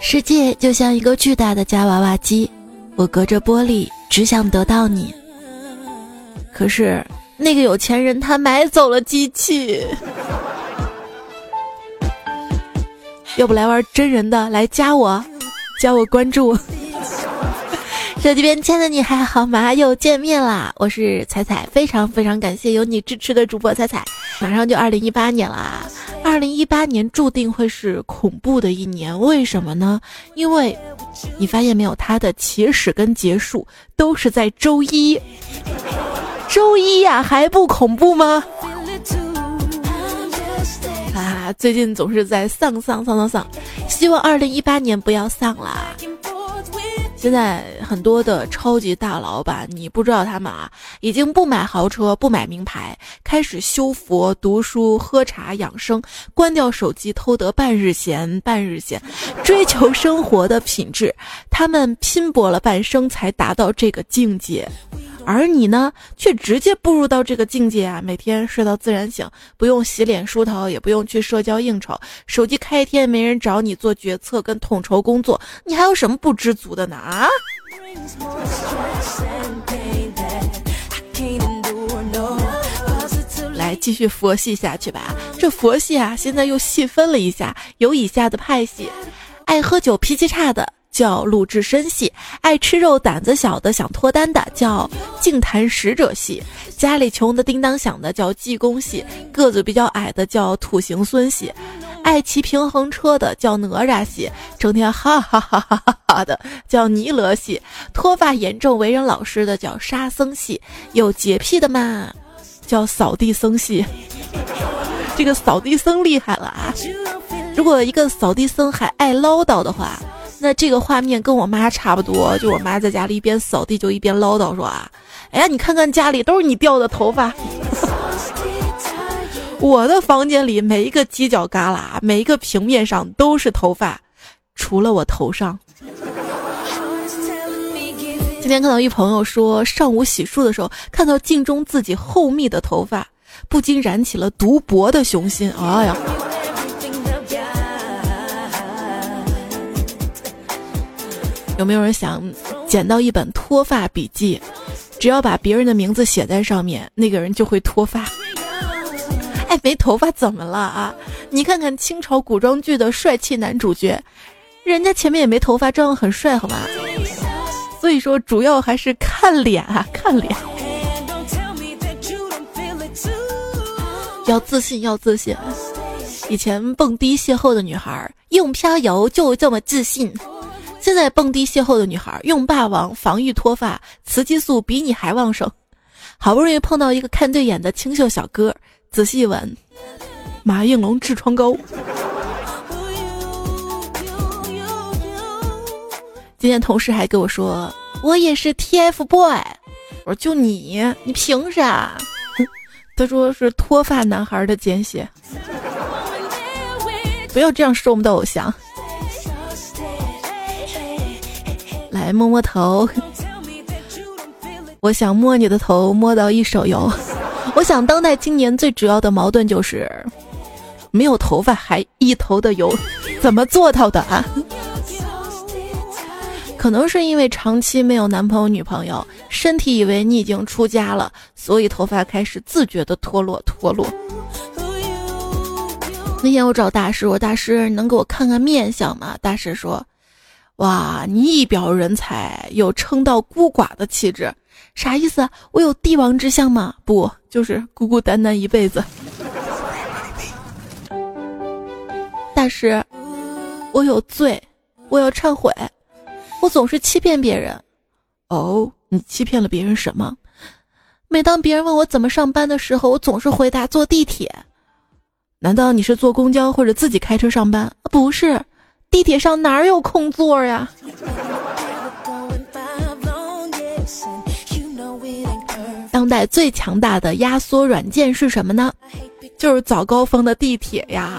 世界就像一个巨大的夹娃娃机，我隔着玻璃只想得到你。可是那个有钱人他买走了机器。要不来玩真人的？来加我，加我关注。手机边亲爱的你还好吗？又见面啦！我是彩彩，非常非常感谢有你支持的主播彩彩。马上就二零一八年啦，二零一八年注定会是恐怖的一年。为什么呢？因为你发现没有，它的起始跟结束都是在周一。周一呀，还不恐怖吗？啊，最近总是在丧丧丧丧丧，希望二零一八年不要丧啦。现在很多的超级大老板，你不知道他们啊，已经不买豪车，不买名牌，开始修佛、读书、喝茶、养生，关掉手机，偷得半日闲，半日闲，追求生活的品质。他们拼搏了半生才达到这个境界。而你呢，却直接步入到这个境界啊！每天睡到自然醒，不用洗脸梳头，也不用去社交应酬，手机开一天没人找你做决策跟统筹工作，你还有什么不知足的呢？啊！来继续佛系下去吧。这佛系啊，现在又细分了一下，有以下的派系：爱喝酒、脾气差的。叫鲁智深系，爱吃肉、胆子小的想脱单的叫净坛使者系，家里穷的叮当响的叫济公系，个子比较矮的叫土行孙系，爱骑平衡车的叫哪吒系，整天哈哈哈哈哈哈的叫尼罗系，脱发严重为人老实的叫沙僧系，有洁癖的嘛叫扫地僧系。这个扫地僧厉害了啊！如果一个扫地僧还爱唠叨的话。那这个画面跟我妈差不多，就我妈在家里一边扫地就一边唠叨说啊，哎呀，你看看家里都是你掉的头发，我的房间里每一个犄角旮旯、每一个平面上都是头发，除了我头上。今天看到一朋友说，上午洗漱的时候看到镜中自己厚密的头发，不禁燃起了读博的雄心。哎呀！有没有人想捡到一本脱发笔记？只要把别人的名字写在上面，那个人就会脱发。哎，没头发怎么了啊？你看看清朝古装剧的帅气男主角，人家前面也没头发，照样很帅，好吗？所以说，主要还是看脸啊，看脸。要自信，要自信。以前蹦迪邂逅的女孩，用飘游就这么自信。现在蹦迪邂逅的女孩用霸王防御脱发，雌激素比你还旺盛。好不容易碰到一个看对眼的清秀小哥，仔细一闻，马应龙痔疮膏。今天同事还跟我说，我也是 TFBOY。我说就你，你凭啥？他说是脱发男孩的简写。不要这样说我们的偶像。来摸摸头，我想摸你的头，摸到一手油。我想当代青年最主要的矛盾就是没有头发还一头的油，怎么做到的啊？可能是因为长期没有男朋友女朋友，身体以为你已经出家了，所以头发开始自觉的脱落脱落。那天我找大师，我大师能给我看看面相吗？大师说。哇，你一表人才，有称道孤寡的气质，啥意思？我有帝王之相吗？不，就是孤孤单单一辈子。大师，我有罪，我要忏悔，我总是欺骗别人。哦，你欺骗了别人什么？每当别人问我怎么上班的时候，我总是回答坐地铁。难道你是坐公交或者自己开车上班？不是。地铁上哪有空座呀？当代最强大的压缩软件是什么呢？就是早高峰的地铁呀。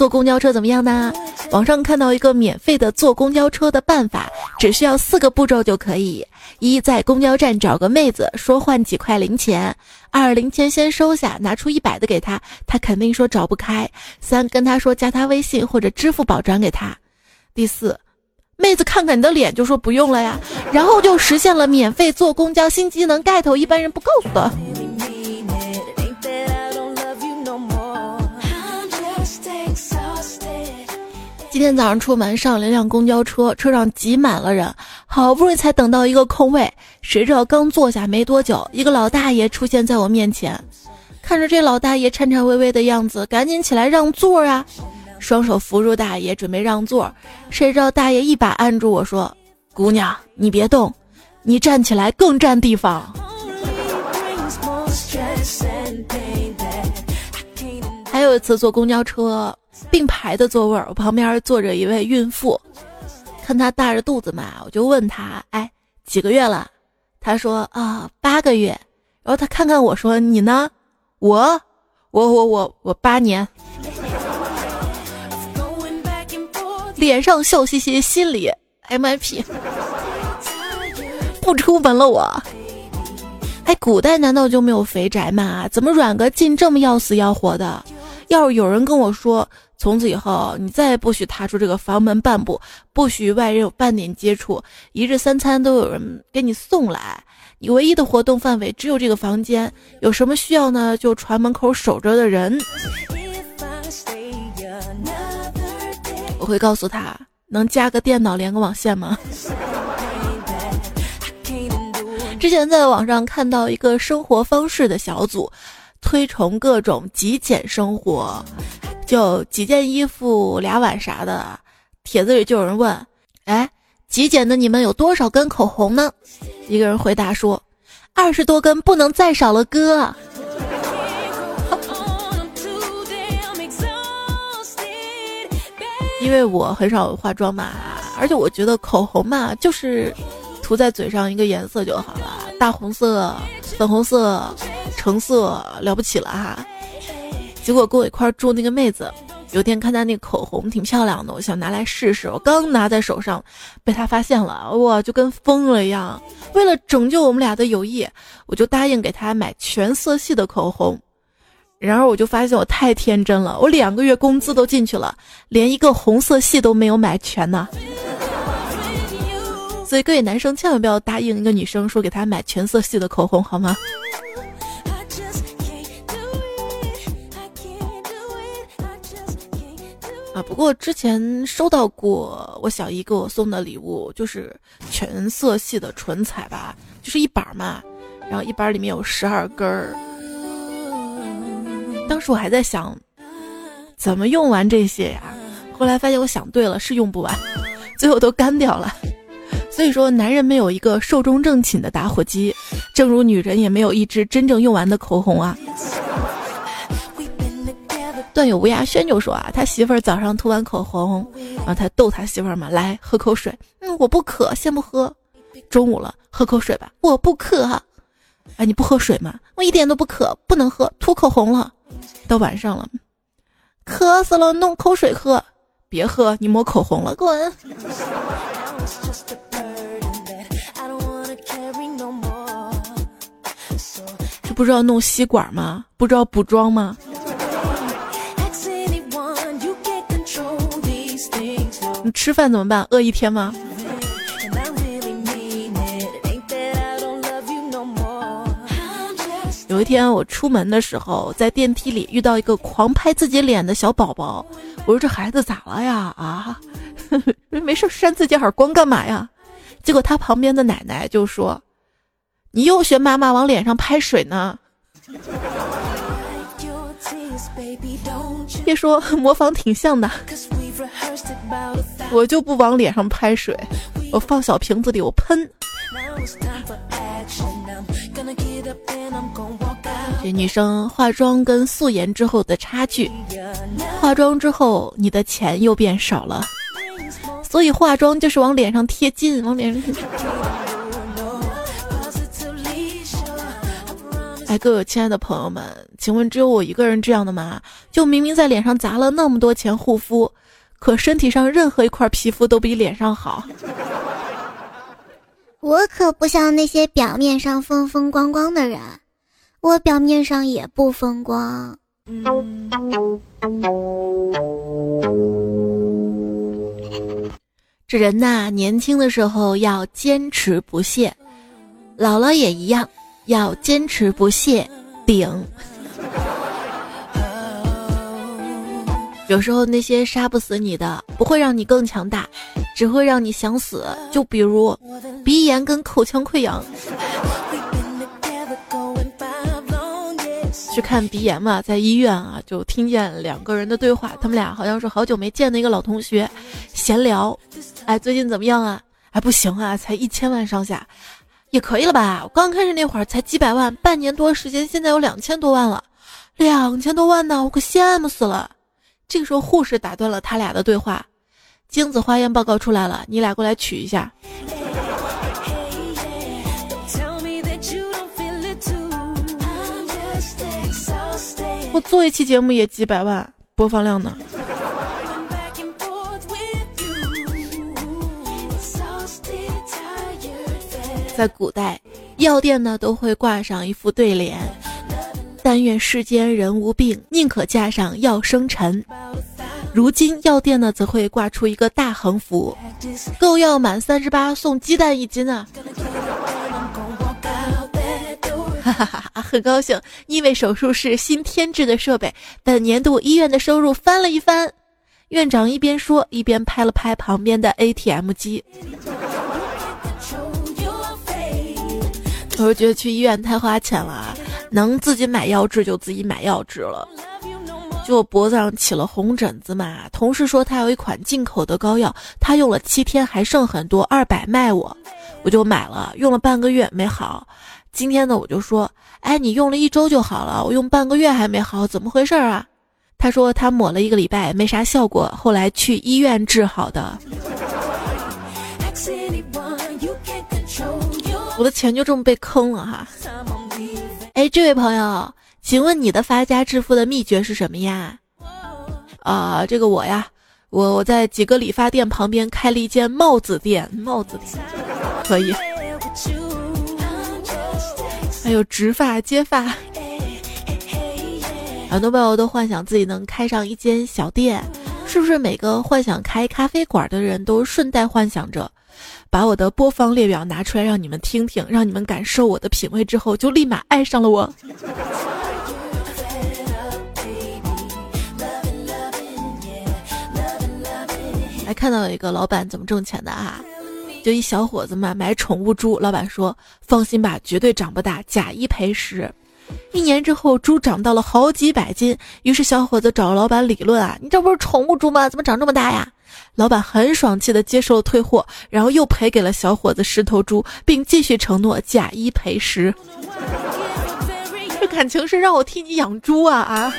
坐公交车怎么样呢？网上看到一个免费的坐公交车的办法，只需要四个步骤就可以：一，在公交站找个妹子，说换几块零钱；二，零钱先收下，拿出一百的给他，他肯定说找不开；三，跟他说加他微信或者支付宝转给他；第四，妹子看看你的脸就说不用了呀，然后就实现了免费坐公交新技能盖头，一般人不告诉的。今天早上出门上了一辆公交车，车上挤满了人，好不容易才等到一个空位。谁知道刚坐下没多久，一个老大爷出现在我面前。看着这老大爷颤颤巍巍的样子，赶紧起来让座啊！双手扶住大爷，准备让座。谁知道大爷一把按住我说：“姑娘，你别动，你站起来更占地方。”还有一次坐公交车。并排的座位，我旁边坐着一位孕妇，看她大着肚子嘛，我就问她：“哎，几个月了？”她说：“啊，八个月。”然后她看看我说：“你呢？”我，我，我，我，我八年。脸上笑嘻嘻，心里 MIP，不出门了我。哎，古代难道就没有肥宅吗？怎么软个劲这么要死要活的？要是有人跟我说。从此以后，你再也不许踏出这个房门半步，不许与外人有半点接触，一日三餐都有人给你送来，你唯一的活动范围只有这个房间，有什么需要呢？就传门口守着的人。我会告诉他，能加个电脑连个网线吗？之前在网上看到一个生活方式的小组，推崇各种极简生活。就几件衣服俩碗啥的，帖子里就有人问：“哎，极简的你们有多少根口红呢？”一个人回答说：“二十多根，不能再少了，哥。”因为我很少化妆嘛，而且我觉得口红嘛，就是涂在嘴上一个颜色就好了，大红色、粉红色、橙色了不起了哈。结果跟我一块住那个妹子，有天看她那口红挺漂亮的，我想拿来试试。我刚拿在手上，被她发现了，哇，就跟疯了一样。为了拯救我们俩的友谊，我就答应给她买全色系的口红。然而我就发现我太天真了，我两个月工资都进去了，连一个红色系都没有买全呢。所以各位男生千万不要答应一个女生说给她买全色系的口红，好吗？啊，不过之前收到过我小姨给我送的礼物，就是全色系的唇彩吧，就是一板嘛，然后一板里面有十二根儿。当时我还在想，怎么用完这些呀？后来发现我想对了，是用不完，最后都干掉了。所以说，男人没有一个寿终正寝的打火机，正如女人也没有一支真正用完的口红啊。段友吴亚轩就说啊，他媳妇儿早上涂完口红，然后他逗他媳妇儿嘛，来喝口水。嗯，我不渴，先不喝。中午了，喝口水吧。我不渴。哎，你不喝水吗？我一点都不渴，不能喝，涂口红了。到晚上了，渴死了，弄口水喝。别喝，你抹口红了，滚。这不知道弄吸管吗？不知道补妆吗？吃饭怎么办？饿一天吗？有一天我出门的时候，在电梯里遇到一个狂拍自己脸的小宝宝，我说这孩子咋了呀？啊，没事扇自己耳光干嘛呀？结果他旁边的奶奶就说：“你又学妈妈往脸上拍水呢。”别说模仿挺像的。我就不往脸上拍水，我放小瓶子里我喷。这女生化妆跟素颜之后的差距，化妆之后你的钱又变少了，所以化妆就是往脸上贴金，往脸上。哎，各位亲爱的朋友们，请问只有我一个人这样的吗？就明明在脸上砸了那么多钱护肤。可身体上任何一块皮肤都比脸上好。我可不像那些表面上风风光光的人，我表面上也不风光。这人呐，年轻的时候要坚持不懈，老了也一样，要坚持不懈顶。有时候那些杀不死你的，不会让你更强大，只会让你想死。就比如鼻炎跟口腔溃疡。去看鼻炎嘛，在医院啊，就听见两个人的对话，他们俩好像是好久没见的一个老同学，闲聊。哎，最近怎么样啊？哎，不行啊，才一千万上下，也可以了吧？我刚开始那会儿才几百万，半年多时间，现在有两千多万了，两千多万呢，我可羡慕死了。这个时候，护士打断了他俩的对话。精子化验报告出来了，你俩过来取一下。我做一期节目也几百万播放量呢。在古代，药店呢都会挂上一副对联。但愿世间人无病，宁可架上药生尘。如今药店呢，则会挂出一个大横幅：购药满三十八送鸡蛋一斤啊！哈哈哈，很高兴，因为手术室新添置的设备，本年度医院的收入翻了一番。院长一边说，一边拍了拍旁边的 ATM 机。我是觉得去医院太花钱了。能自己买药治就自己买药治了。就我脖子上起了红疹子嘛，同事说他有一款进口的膏药，他用了七天还剩很多，二百卖我，我就买了，用了半个月没好。今天呢，我就说，哎，你用了一周就好了，我用半个月还没好，怎么回事啊？他说他抹了一个礼拜没啥效果，后来去医院治好的。我的钱就这么被坑了哈。哎，这位朋友，请问你的发家致富的秘诀是什么呀？啊，这个我呀，我我在几个理发店旁边开了一间帽子店，帽子店可以。还有植发、接发，很多朋友都幻想自己能开上一间小店，是不是？每个幻想开咖啡馆的人都顺带幻想着。把我的播放列表拿出来让你们听听，让你们感受我的品味之后，就立马爱上了我。还看到有一个老板怎么挣钱的啊？就一小伙子嘛，买宠物猪，老板说放心吧，绝对长不大，假一赔十。一年之后，猪长到了好几百斤，于是小伙子找老板理论啊，你这不是宠物猪吗？怎么长这么大呀？老板很爽气的接受了退货，然后又赔给了小伙子十头猪，并继续承诺假一赔十。这感情是让我替你养猪啊啊！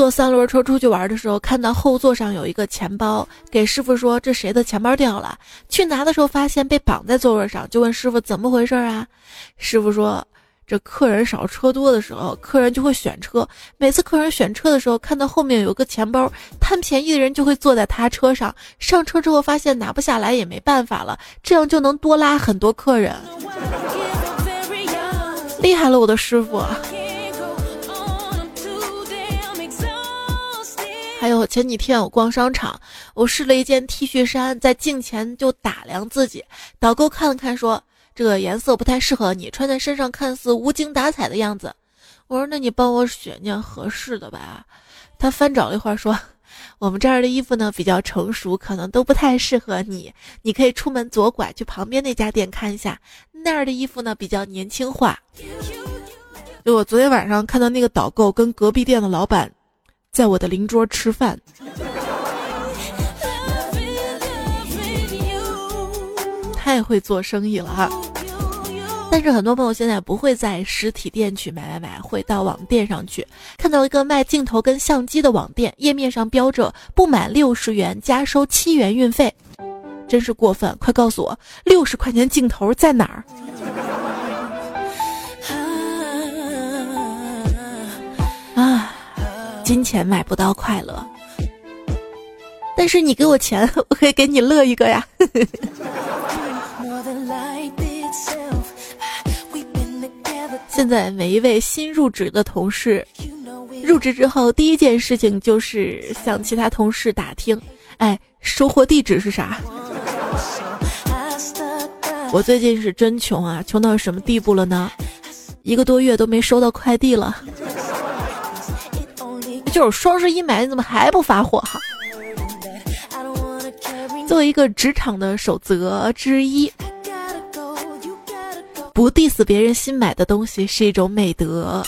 坐三轮车出去玩的时候，看到后座上有一个钱包，给师傅说：“这谁的钱包掉了？”去拿的时候发现被绑在座位上，就问师傅怎么回事啊？师傅说。这客人少车多的时候，客人就会选车。每次客人选车的时候，看到后面有个钱包，贪便宜的人就会坐在他车上。上车之后发现拿不下来也没办法了，这样就能多拉很多客人。厉害了，我的师傅！还有前几天我逛商场，我试了一件 T 恤衫，在镜前就打量自己，导购看了看说。这个颜色不太适合你，穿在身上看似无精打采的样子。我说：“那你帮我选件合适的吧。”他翻找了一会儿说：“我们这儿的衣服呢比较成熟，可能都不太适合你。你可以出门左拐去旁边那家店看一下，那儿的衣服呢比较年轻化。”就我昨天晚上看到那个导购跟隔壁店的老板在我的邻桌吃饭。太会做生意了哈！但是很多朋友现在不会在实体店去买买买，会到网店上去。看到一个卖镜头跟相机的网店，页面上标着不满六十元加收七元运费，真是过分！快告诉我，六十块钱镜头在哪儿？金钱买不到快乐，但是你给我钱，我可以给你乐一个呀。现在每一位新入职的同事，入职之后第一件事情就是向其他同事打听，哎，收货地址是啥？我最近是真穷啊，穷到什么地步了呢？一个多月都没收到快递了。就是双十一买，你怎么还不发货哈？作为一个职场的守则之一。不 diss 别人新买的东西是一种美德。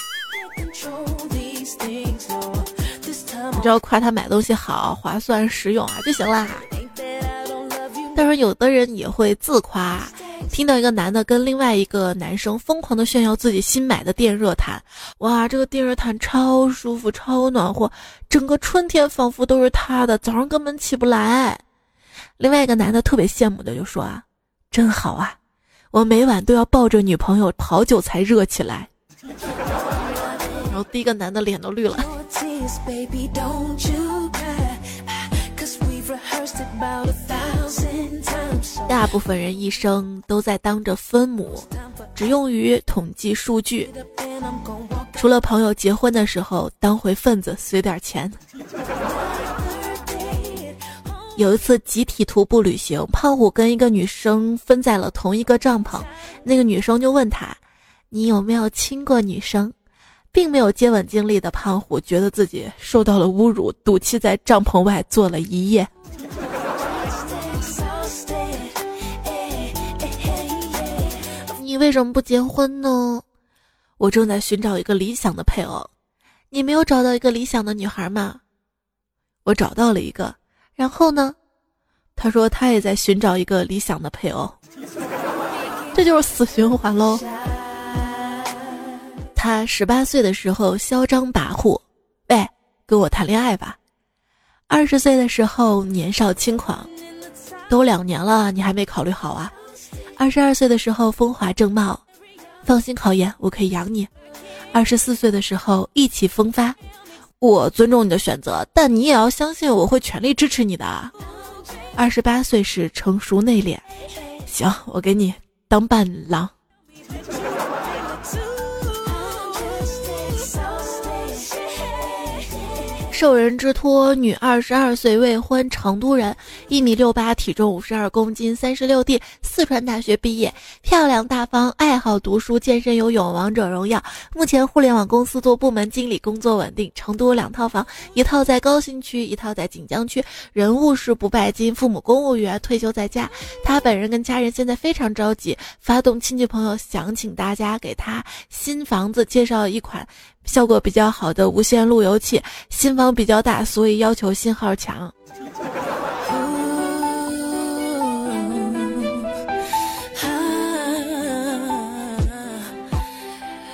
你只要夸他买东西好、划算、实用啊就行啦。但是有的人也会自夸，听到一个男的跟另外一个男生疯狂的炫耀自己新买的电热毯，哇，这个电热毯超舒服、超暖和，整个春天仿佛都是他的，早上根本起不来。另外一个男的特别羡慕的就说啊，真好啊。我每晚都要抱着女朋友好久才热起来，然后第一个男的脸都绿了。大部分人一生都在当着分母，只用于统计数据，除了朋友结婚的时候当回份子随点钱。有一次集体徒步旅行，胖虎跟一个女生分在了同一个帐篷。那个女生就问他：“你有没有亲过女生？”并没有接吻经历的胖虎觉得自己受到了侮辱，赌气在帐篷外坐了一夜。为什么不结婚呢？我正在寻找一个理想的配偶。你没有找到一个理想的女孩吗？我找到了一个。然后呢？他说他也在寻找一个理想的配偶，这就是死循环喽。他十八岁的时候嚣张跋扈，喂，跟我谈恋爱吧。二十岁的时候年少轻狂，都两年了，你还没考虑好啊？二十二岁的时候风华正茂，放心考研，我可以养你。二十四岁的时候意气风发。我尊重你的选择，但你也要相信我会全力支持你的。二十八岁是成熟内敛，行，我给你当伴郎。受人之托，女，二十二岁未婚，成都人，一米六八，体重五十二公斤，三十六 D，四川大学毕业，漂亮大方，爱好读书、健身、游泳、王者荣耀。目前互联网公司做部门经理，工作稳定。成都两套房，一套在高新区，一套在锦江区。人物是不拜金，父母公务员，退休在家。他本人跟家人现在非常着急，发动亲戚朋友，想请大家给他新房子介绍一款。效果比较好的无线路由器，新房比较大，所以要求信号强。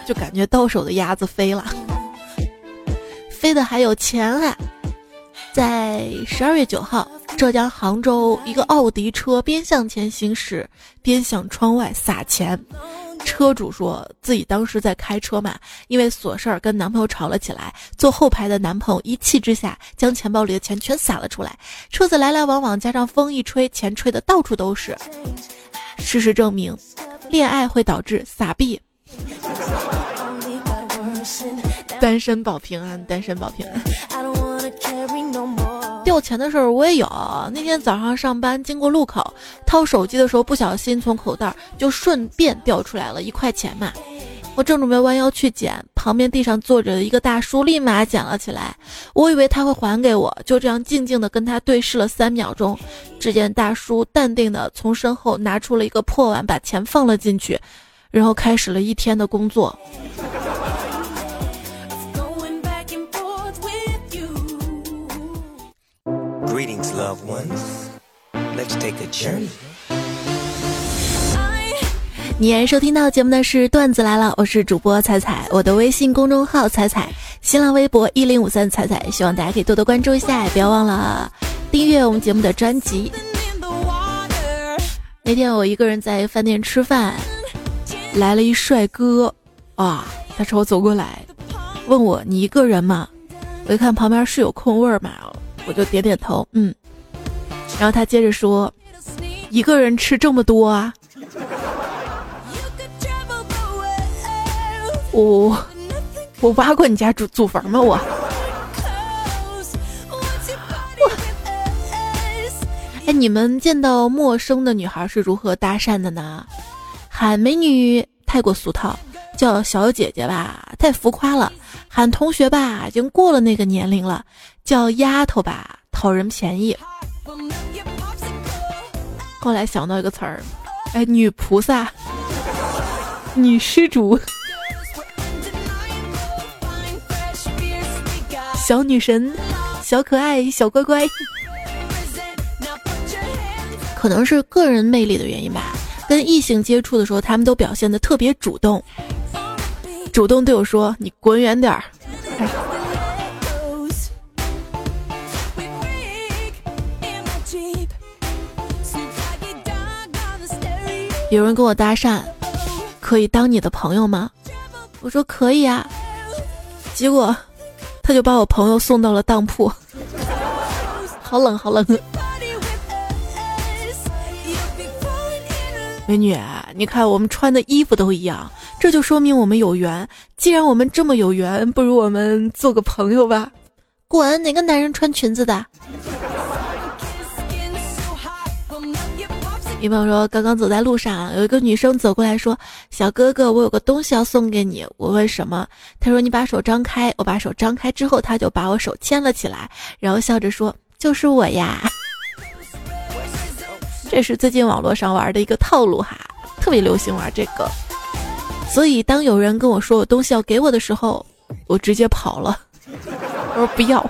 就感觉到手的鸭子飞了，飞的还有钱啊！在十二月九号，浙江杭州，一个奥迪车边向前行驶，边向窗外撒钱。车主说自己当时在开车嘛，因为琐事儿跟男朋友吵了起来。坐后排的男朋友一气之下将钱包里的钱全撒了出来。车子来来往往，加上风一吹，钱吹的到处都是。事实证明，恋爱会导致撒币。单身保平安，单身保平安。掉钱的事儿我也有。那天早上上班经过路口，掏手机的时候不小心从口袋就顺便掉出来了一块钱嘛。我正准备弯腰去捡，旁边地上坐着的一个大叔，立马捡了起来。我以为他会还给我，就这样静静的跟他对视了三秒钟。只见大叔淡定的从身后拿出了一个破碗，把钱放了进去，然后开始了一天的工作。Greetings love ones，let you take a turn 你然收听到节目的是段子来了，我是主播彩彩，我的微信公众号彩彩，新浪微博一零五三彩彩，希望大家可以多多关注一下，不要忘了订阅我们节目的专辑。那天我一个人在饭店吃饭，来了一帅哥，啊，他朝我走过来，问我你一个人吗？我一看旁边是有空位嘛，我就点点头，嗯。然后他接着说：“一个人吃这么多啊？”我我挖过你家祖祖坟吗？我。哎，你们见到陌生的女孩是如何搭讪的呢？喊美女太过俗套，叫小姐姐吧太浮夸了；喊同学吧已经过了那个年龄了，叫丫头吧讨人便宜。后来想到一个词儿，哎，女菩萨、女施主、小女神、小可爱、小乖乖。可能是个人魅力的原因吧，跟异性接触的时候，他们都表现的特别主动，主动对我说：“你滚远点儿。”有人跟我搭讪，可以当你的朋友吗？我说可以啊，结果他就把我朋友送到了当铺，好冷好冷。美女，你看我们穿的衣服都一样，这就说明我们有缘。既然我们这么有缘，不如我们做个朋友吧。滚！哪个男人穿裙子的？女朋友说，刚刚走在路上，有一个女生走过来说：“小哥哥，我有个东西要送给你。”我问什么？他说：“你把手张开。”我把手张开之后，他就把我手牵了起来，然后笑着说：“就是我呀。”这是最近网络上玩的一个套路哈，特别流行玩这个。所以当有人跟我说我东西要给我的时候，我直接跑了。我说不要。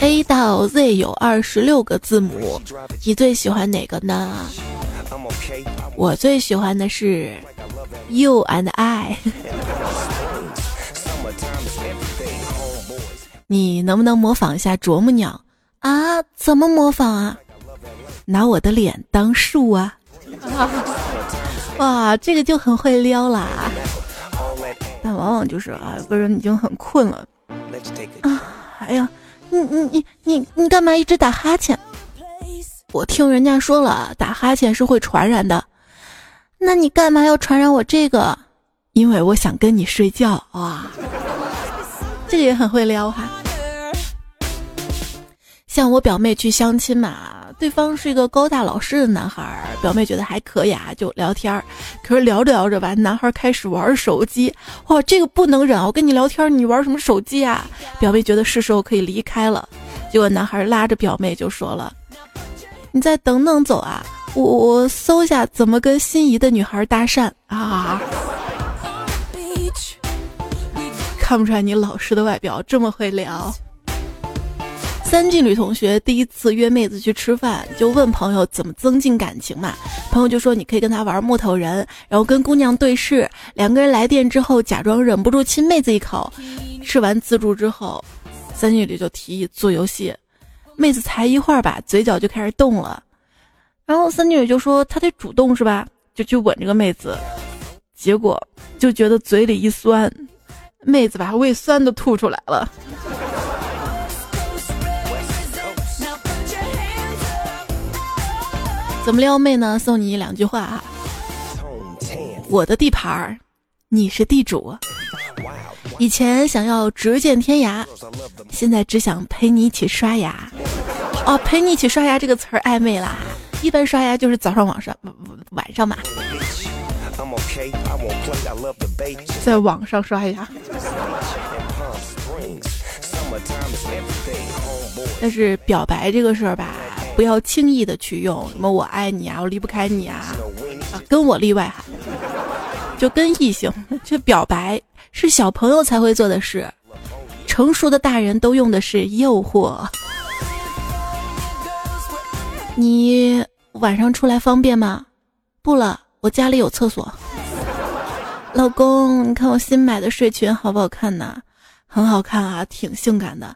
A 到 Z 有二十六个字母，你最喜欢哪个呢？我最喜欢的是 You and I。你能不能模仿一下啄木鸟啊？怎么模仿啊？拿我的脸当树啊！哇，这个就很会撩啦。但往往就是啊，有个人已经很困了啊。哎呀，你你你你你干嘛一直打哈欠？我听人家说了，打哈欠是会传染的。那你干嘛要传染我这个？因为我想跟你睡觉啊。这个也很会撩哈。像我表妹去相亲嘛，对方是一个高大老实的男孩，表妹觉得还可以啊，就聊天儿。可是聊着聊着吧，男孩开始玩手机，哇，这个不能忍！我跟你聊天，你玩什么手机啊？表妹觉得是时候可以离开了，结果男孩拉着表妹就说了：“你再等等走啊，我我搜一下怎么跟心仪的女孩搭讪啊。”看不出来你老实的外表这么会聊。三季女同学第一次约妹子去吃饭，就问朋友怎么增进感情嘛。朋友就说你可以跟他玩木头人，然后跟姑娘对视，两个人来电之后假装忍不住亲妹子一口。吃完自助之后，三季女就提议做游戏，妹子才一会儿吧，嘴角就开始动了。然后三季女就说她得主动是吧？就去吻这个妹子，结果就觉得嘴里一酸，妹子把胃酸都吐出来了。怎么撩妹呢？送你两句话哈。我的地盘儿，你是地主。以前想要直见天涯，现在只想陪你一起刷牙。哦，陪你一起刷牙这个词儿暧昧啦。一般刷牙就是早上、晚上、晚上嘛。在网上刷牙。但是表白这个事儿吧。不要轻易的去用什么“我爱你啊，我离不开你啊”，啊，跟我例外哈。就跟异性去表白是小朋友才会做的事，成熟的大人都用的是诱惑。你晚上出来方便吗？不了，我家里有厕所。老公，你看我新买的睡裙好不好看呢？很好看啊，挺性感的。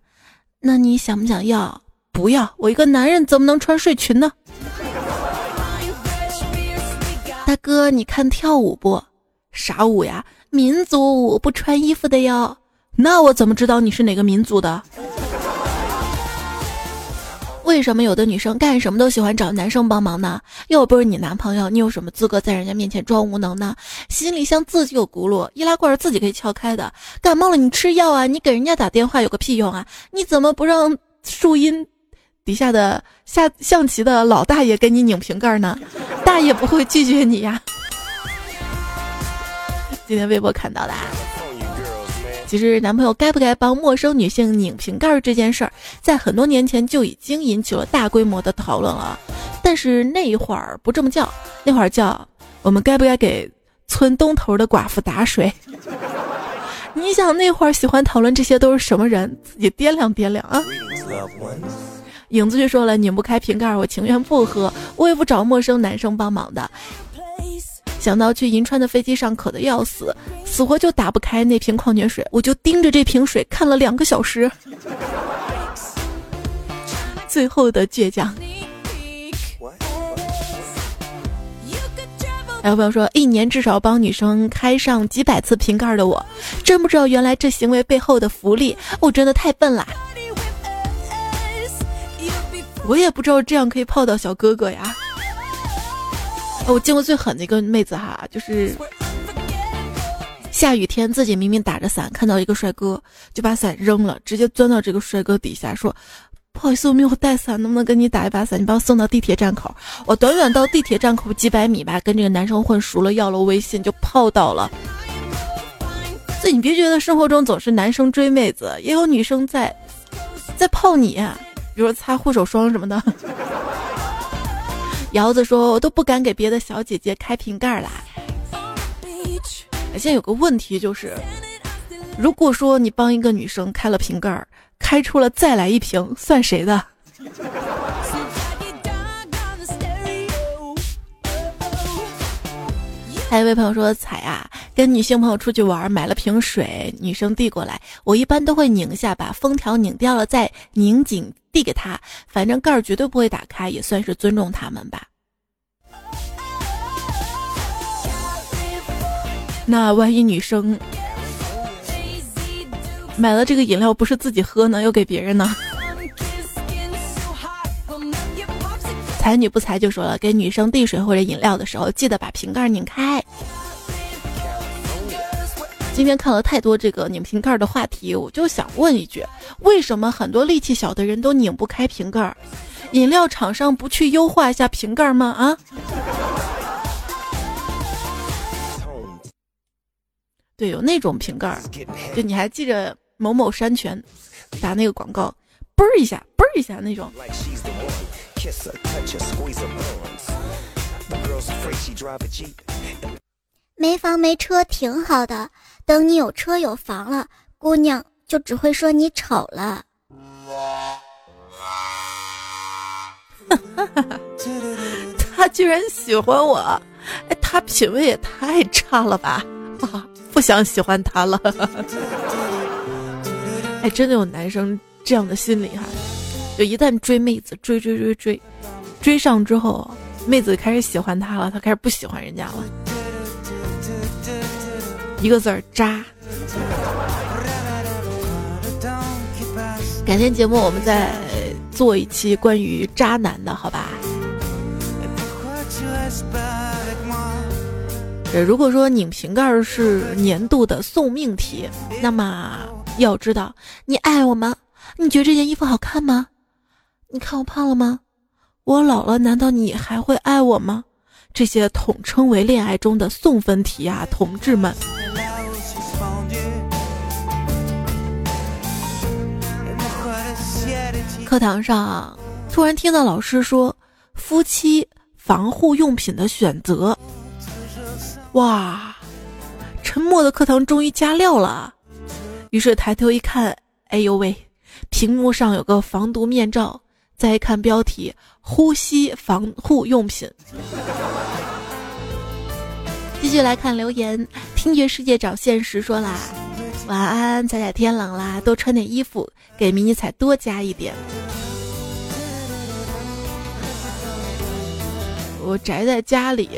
那你想不想要？不要，我一个男人怎么能穿睡裙呢？大哥，你看跳舞不？啥舞呀？民族舞，不穿衣服的哟。那我怎么知道你是哪个民族的？为什么有的女生干什么都喜欢找男生帮忙呢？又不是你男朋友，你有什么资格在人家面前装无能呢？心里像自己有轱辘，易拉罐自己可以撬开的。感冒了你吃药啊，你给人家打电话有个屁用啊？你怎么不让树荫底下的下象棋的老大爷给你拧瓶盖呢？大爷不会拒绝你呀。今天微博看到的。啊其实，男朋友该不该帮陌生女性拧瓶盖这件事儿，在很多年前就已经引起了大规模的讨论了。但是那一会儿不这么叫，那会儿叫我们该不该给村东头的寡妇打水？你想那会儿喜欢讨论这些都是什么人？自己掂量掂量啊！影子就说了，拧不开瓶盖，我情愿不喝，我也不找陌生男生帮忙的。想到去银川的飞机上渴的要死，死活就打不开那瓶矿泉水，我就盯着这瓶水看了两个小时。最后的倔强。还有朋友说，一年至少帮女生开上几百次瓶盖的我，真不知道原来这行为背后的福利，我真的太笨了。我也不知道这样可以泡到小哥哥呀。我见过最狠的一个妹子哈，就是下雨天自己明明打着伞，看到一个帅哥就把伞扔了，直接钻到这个帅哥底下说：“不好意思，我没有带伞，能不能给你打一把伞？你把我送到地铁站口。”我短短到地铁站口几百米吧，跟这个男生混熟了，要了微信就泡到了。所以你别觉得生活中总是男生追妹子，也有女生在在泡你，比如擦护手霜什么的。瑶子说：“我都不敢给别的小姐姐开瓶盖啦。”现在有个问题就是，如果说你帮一个女生开了瓶盖，开出了再来一瓶，算谁的？还有一位朋友说：“彩啊，跟女性朋友出去玩，买了瓶水，女生递过来，我一般都会拧一下，把封条拧掉了再拧紧。”递给他，反正盖儿绝对不会打开，也算是尊重他们吧。那万一女生买了这个饮料不是自己喝呢，又给别人呢？才女不才就说了，给女生递水或者饮料的时候，记得把瓶盖拧开。今天看了太多这个拧瓶盖的话题，我就想问一句：为什么很多力气小的人都拧不开瓶盖？饮料厂商不去优化一下瓶盖吗？啊？对，有那种瓶盖，就你还记着某某山泉打那个广告，嘣儿一下，嘣儿一下那种。没房没车挺好的。等你有车有房了，姑娘就只会说你丑了。他居然喜欢我，哎，他品味也太差了吧！啊，不想喜欢他了。哎，真的有男生这样的心理哈，就一旦追妹子，追追追追，追上之后，妹子开始喜欢他了，他开始不喜欢人家了。一个字儿渣。改天节目我们再做一期关于渣男的，好吧？如果说拧瓶盖是年度的送命题，那么要知道，你爱我吗？你觉得这件衣服好看吗？你看我胖了吗？我老了，难道你还会爱我吗？这些统称为恋爱中的送分题啊，同志们。课堂上，突然听到老师说“夫妻防护用品的选择”，哇！沉默的课堂终于加料了。于是抬头一看，哎呦喂，屏幕上有个防毒面罩。再看标题，“呼吸防护用品”。继续来看留言，听觉世界找现实说啦。晚安，彩彩，天冷啦，多穿点衣服，给迷你彩多加一点。我宅在家里，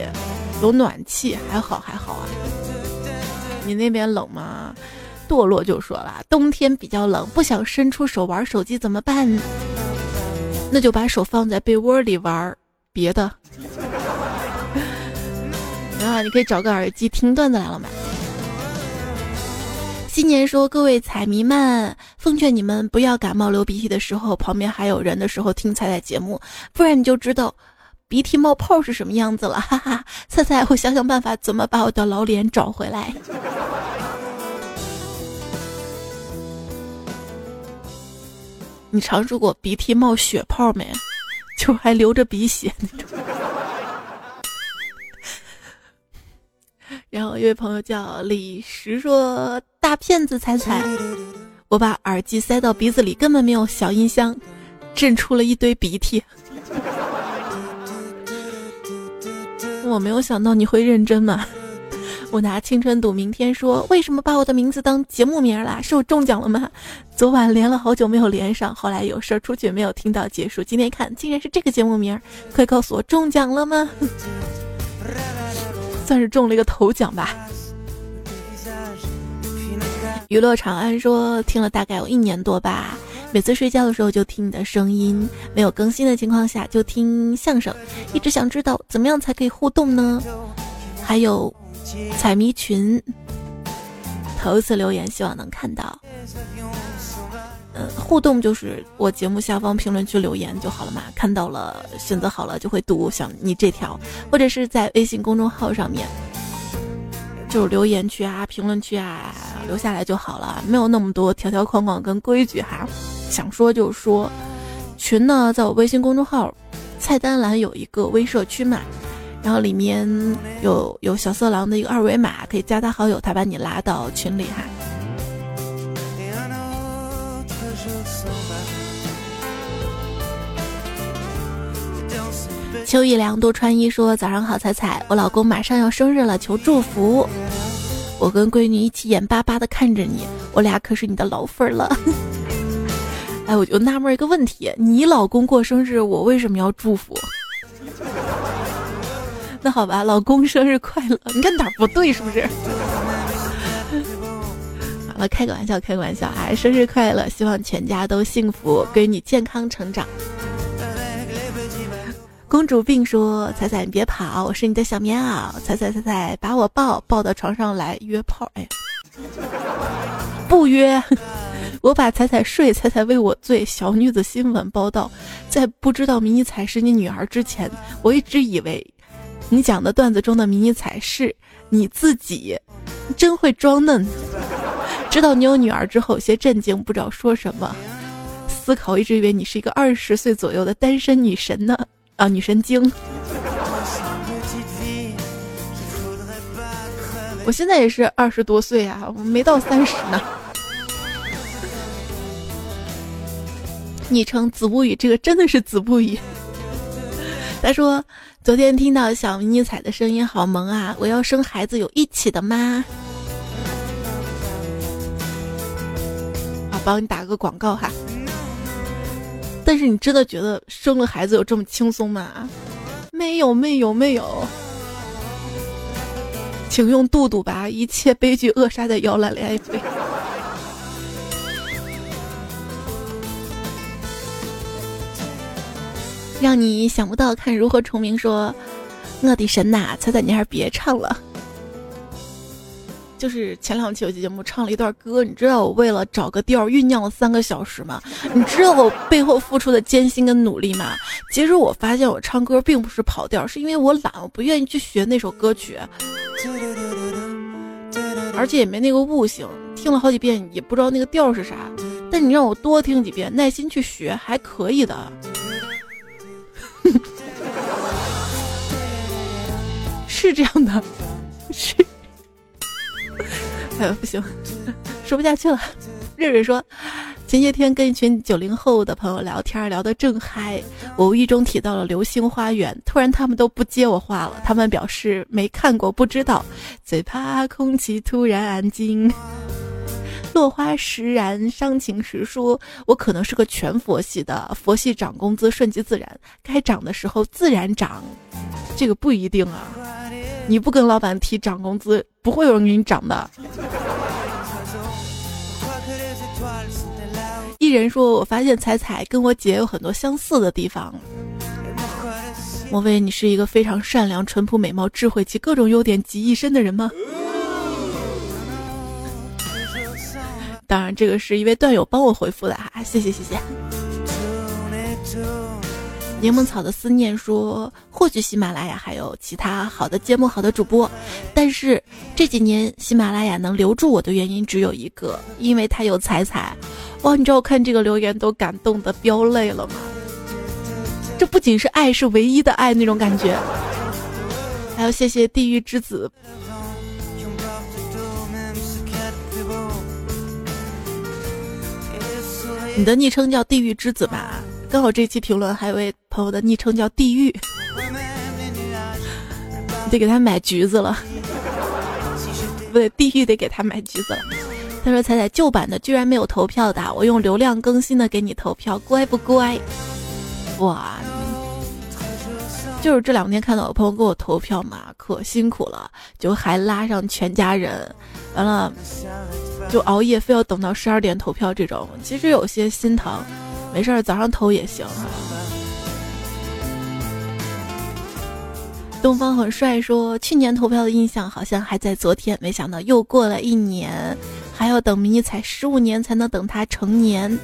有暖气，还好还好啊。你那边冷吗？堕落就说了，冬天比较冷，不想伸出手玩手机怎么办？那就把手放在被窝里玩别的。然后你可以找个耳机听段子来了嘛。新年说，各位彩迷们，奉劝你们不要感冒流鼻涕的时候，旁边还有人的时候听彩彩节目，不然你就知道鼻涕冒泡是什么样子了。哈哈，彩彩，我想想办法，怎么把我的老脸找回来。你尝试过鼻涕冒血泡没？就还流着鼻血那种。然后一位朋友叫李石说：“大骗子彩彩，我把耳机塞到鼻子里，根本没有小音箱，震出了一堆鼻涕。我没有想到你会认真嘛。”我拿青春赌明天，说为什么把我的名字当节目名啦？是我中奖了吗？昨晚连了好久没有连上，后来有事儿出去没有听到结束。今天看竟然是这个节目名，快告诉我中奖了吗？算是中了一个头奖吧。娱乐长安说听了大概有一年多吧，每次睡觉的时候就听你的声音，没有更新的情况下就听相声，一直想知道怎么样才可以互动呢？还有。彩迷群头一次留言，希望能看到。嗯，互动就是我节目下方评论区留言就好了嘛，看到了选择好了就会读，像你这条，或者是在微信公众号上面，就是留言区啊、评论区啊留下来就好了，没有那么多条条框框跟规矩哈，想说就说。群呢，在我微信公众号菜单栏有一个微社区嘛。然后里面有有小色狼的一个二维码，可以加他好友，他把你拉到群里哈。秋意凉多穿衣说：“早上好，彩彩，我老公马上要生日了，求祝福。我跟闺女一起眼巴巴的看着你，我俩可是你的老粉了。哎，我就纳闷一个问题，你老公过生日，我为什么要祝福？”那好吧，老公生日快乐！你看哪儿不对，是不是？好了，开个玩笑，开个玩笑啊！生日快乐，希望全家都幸福，闺女健康成长。公主病说：“彩彩，你别跑，我是你的小棉袄。彩彩，彩彩，把我抱抱到床上来约炮。”哎，不约，我把彩彩睡，彩彩为我醉。小女子新闻报道，在不知道迷彩是你女儿之前，我一直以为。你讲的段子中的迷你彩是你自己，真会装嫩。知道你有女儿之后，有些震惊，不知道说什么。思考一直以为你是一个二十岁左右的单身女神呢，啊，女神经。我现在也是二十多岁啊，我没到三十呢。昵称子不语，这个真的是子不语。他说。昨天听到小迷你彩的声音好萌啊！我要生孩子有一起的吗？啊，帮你打个广告哈。但是你真的觉得生了孩子有这么轻松吗？没有，没有，没有。请用杜杜把一切悲剧扼杀在摇篮里。让你想不到，看如何重名。说，我的神呐，彩彩你还是别唱了。就是前两期有节目唱了一段歌，你知道我为了找个调酝酿了三个小时吗？你知道我背后付出的艰辛跟努力吗？其实我发现我唱歌并不是跑调，是因为我懒，我不愿意去学那首歌曲，而且也没那个悟性，听了好几遍也不知道那个调是啥。但你让我多听几遍，耐心去学，还可以的。是这样的，是，哎呀，不行，说不下去了。瑞瑞说，前些天跟一群九零后的朋友聊天，聊得正嗨，我无意中提到了《流星花园》，突然他们都不接我话了，他们表示没看过，不知道，最怕空气突然安静。落花时然伤情时，说我可能是个全佛系的，佛系涨工资顺其自然，该涨的时候自然涨，这个不一定啊。你不跟老板提涨工资，不会有人给你涨的。艺人说：“我发现彩彩跟我姐有很多相似的地方。莫非你是一个非常善良、淳朴、美貌、智慧及各种优点集一身的人吗？”当然，这个是一位段友帮我回复的哈，谢谢谢谢。柠檬草的思念说：“或许喜马拉雅还有其他好的节目、好的主播，但是这几年喜马拉雅能留住我的原因只有一个，因为它有彩彩。”哇，你知道我看这个留言都感动的飙泪了吗？这不仅是爱，是唯一的爱那种感觉。还要谢谢地狱之子。你的昵称叫地狱之子吧？刚好这期评论还有位朋友的昵称叫地狱，得给他买橘子了。不对，地狱得给他买橘子了。他说：“彩彩旧版的居然没有投票的，我用流量更新的给你投票，乖不乖？”哇，就是这两天看到我朋友给我投票嘛，可辛苦了，就还拉上全家人，完了就熬夜，非要等到十二点投票，这种其实有些心疼。没事儿，早上投也行。东方很帅说，去年投票的印象好像还在昨天，没想到又过了一年，还要等迷彩十五年才能等他成年，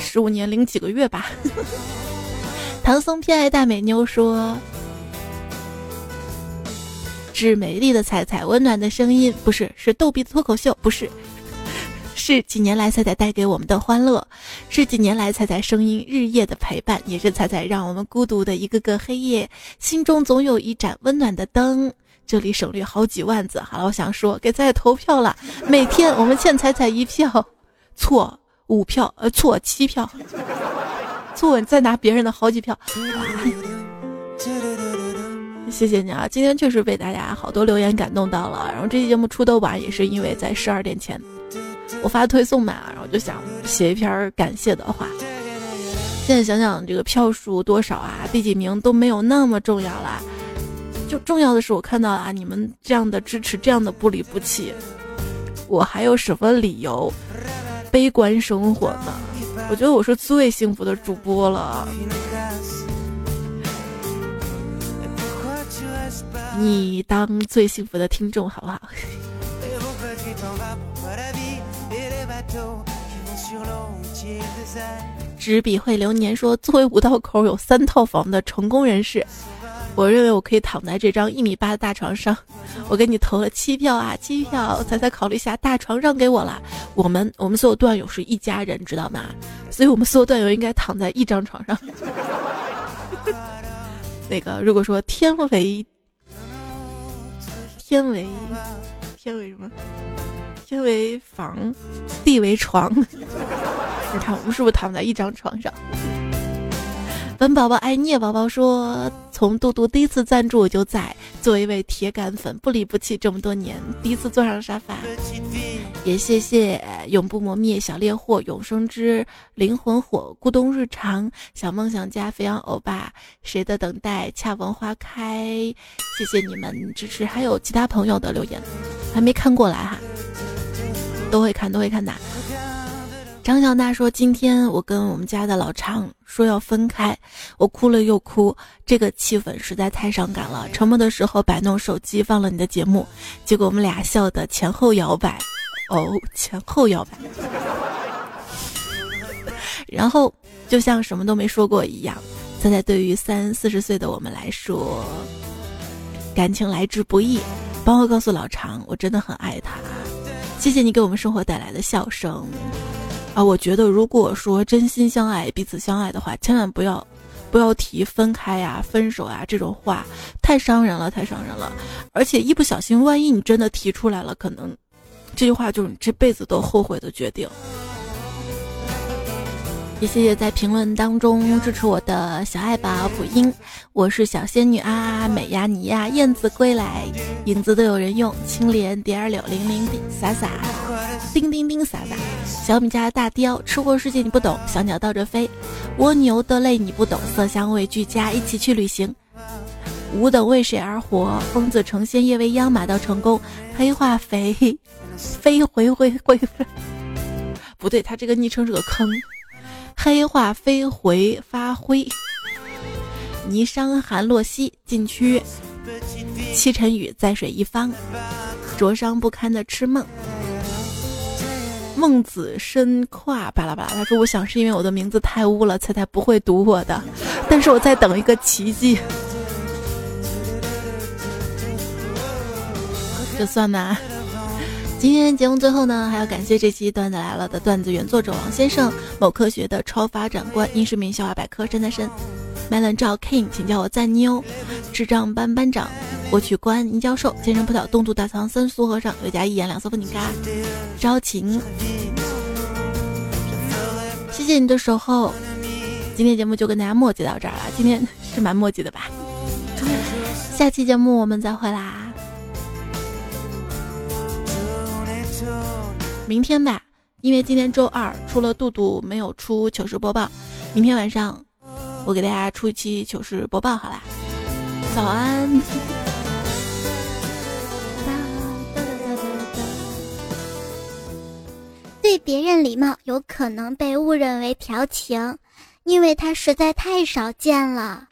十五年零几个月吧。唐僧偏爱大美妞说，致美丽的彩彩，温暖的声音，不是，是逗比的脱口秀，不是。是几年来彩彩带给我们的欢乐，是几年来彩彩声音日夜的陪伴，也是彩彩让我们孤独的一个个黑夜，心中总有一盏温暖的灯。这里省略好几万字。好了，我想说给彩彩投票了，每天我们欠彩彩一票，错五票，呃错七票，错你再拿别人的好几票。谢谢你啊，今天确实被大家好多留言感动到了。然后这期节目出的晚，也是因为在十二点前。我发推送嘛，然后就想写一篇感谢的话。现在想想，这个票数多少啊，第几名都没有那么重要啦。就重要的是，我看到啊，你们这样的支持，这样的不离不弃，我还有什么理由悲观生活呢？我觉得我是最幸福的主播了。你当最幸福的听众好不好？执笔会流年说：“作为五道口有三套房的成功人士，我认为我可以躺在这张一米八的大床上。我给你投了七票啊，七票！才才考虑一下，大床让给我了。我们我们所有段友是一家人，知道吗？所以我们所有段友应该躺在一张床上。那个，如果说天为天为天为什么？”天为房，地为床。你看，我们是不是躺在一张床上？本宝宝爱聂宝宝说：“从杜杜第一次赞助我就在，作为一位铁杆粉，不离不弃这么多年，第一次坐上沙发。”也谢谢永不磨灭小烈火、永生之灵魂火、咕咚日常、小梦想家、飞扬欧巴、谁的等待、恰逢花开。谢谢你们支持，还有其他朋友的留言，还没看过来哈。都会看，都会看的。张小娜说：“今天我跟我们家的老常说要分开，我哭了又哭，这个气氛实在太伤感了。沉默的时候摆弄手机放了你的节目，结果我们俩笑得前后摇摆，哦，前后摇摆。然后就像什么都没说过一样。现在对于三四十岁的我们来说，感情来之不易。帮我告诉老常，我真的很爱他。”谢谢你给我们生活带来的笑声，啊，我觉得如果说真心相爱、彼此相爱的话，千万不要，不要提分开呀、分手啊这种话，太伤人了，太伤人了。而且一不小心，万一你真的提出来了，可能这句话就是你这辈子都后悔的决定。也谢谢在评论当中支持我的小爱宝普音，我是小仙女啊，美呀你呀，燕子归来，影子都有人用，青莲蝶儿柳，零零洒洒，叮叮叮洒洒，小米家的大雕，吃货世界你不懂，小鸟倒着飞，蜗牛的泪你不懂，色香味俱佳，一起去旅行。吾等为谁而活？疯子成仙，夜未央，马到成功。黑化肥，飞回回回，不对，他这个昵称是个坑。黑化飞回发灰，霓裳寒落溪，禁区七尘雨，在水一方，灼伤不堪的痴梦。孟子身跨巴拉巴拉，他说：“我想是因为我的名字太污了，才才不会读我的，但是我在等一个奇迹。”这算吗？今天节目最后呢，还要感谢这期段子来了的段子原作者王先生，某科学的超发展观，英市民笑话百科山在身，melon 赵 king，请叫我赞妞，智障班班长，国曲观殷教授，健身葡萄东渡大唐僧苏和尚，有加一言两色不拧嘎，招情，谢谢你的守候。今天节目就跟大家墨迹到这儿了，今天是蛮墨迹的吧？下期节目我们再会啦。明天吧，因为今天周二，除了杜杜没有出糗事播报，明天晚上我给大家出一期糗事播报，好啦，早安。对别人礼貌有可能被误认为调情，因为它实在太少见了。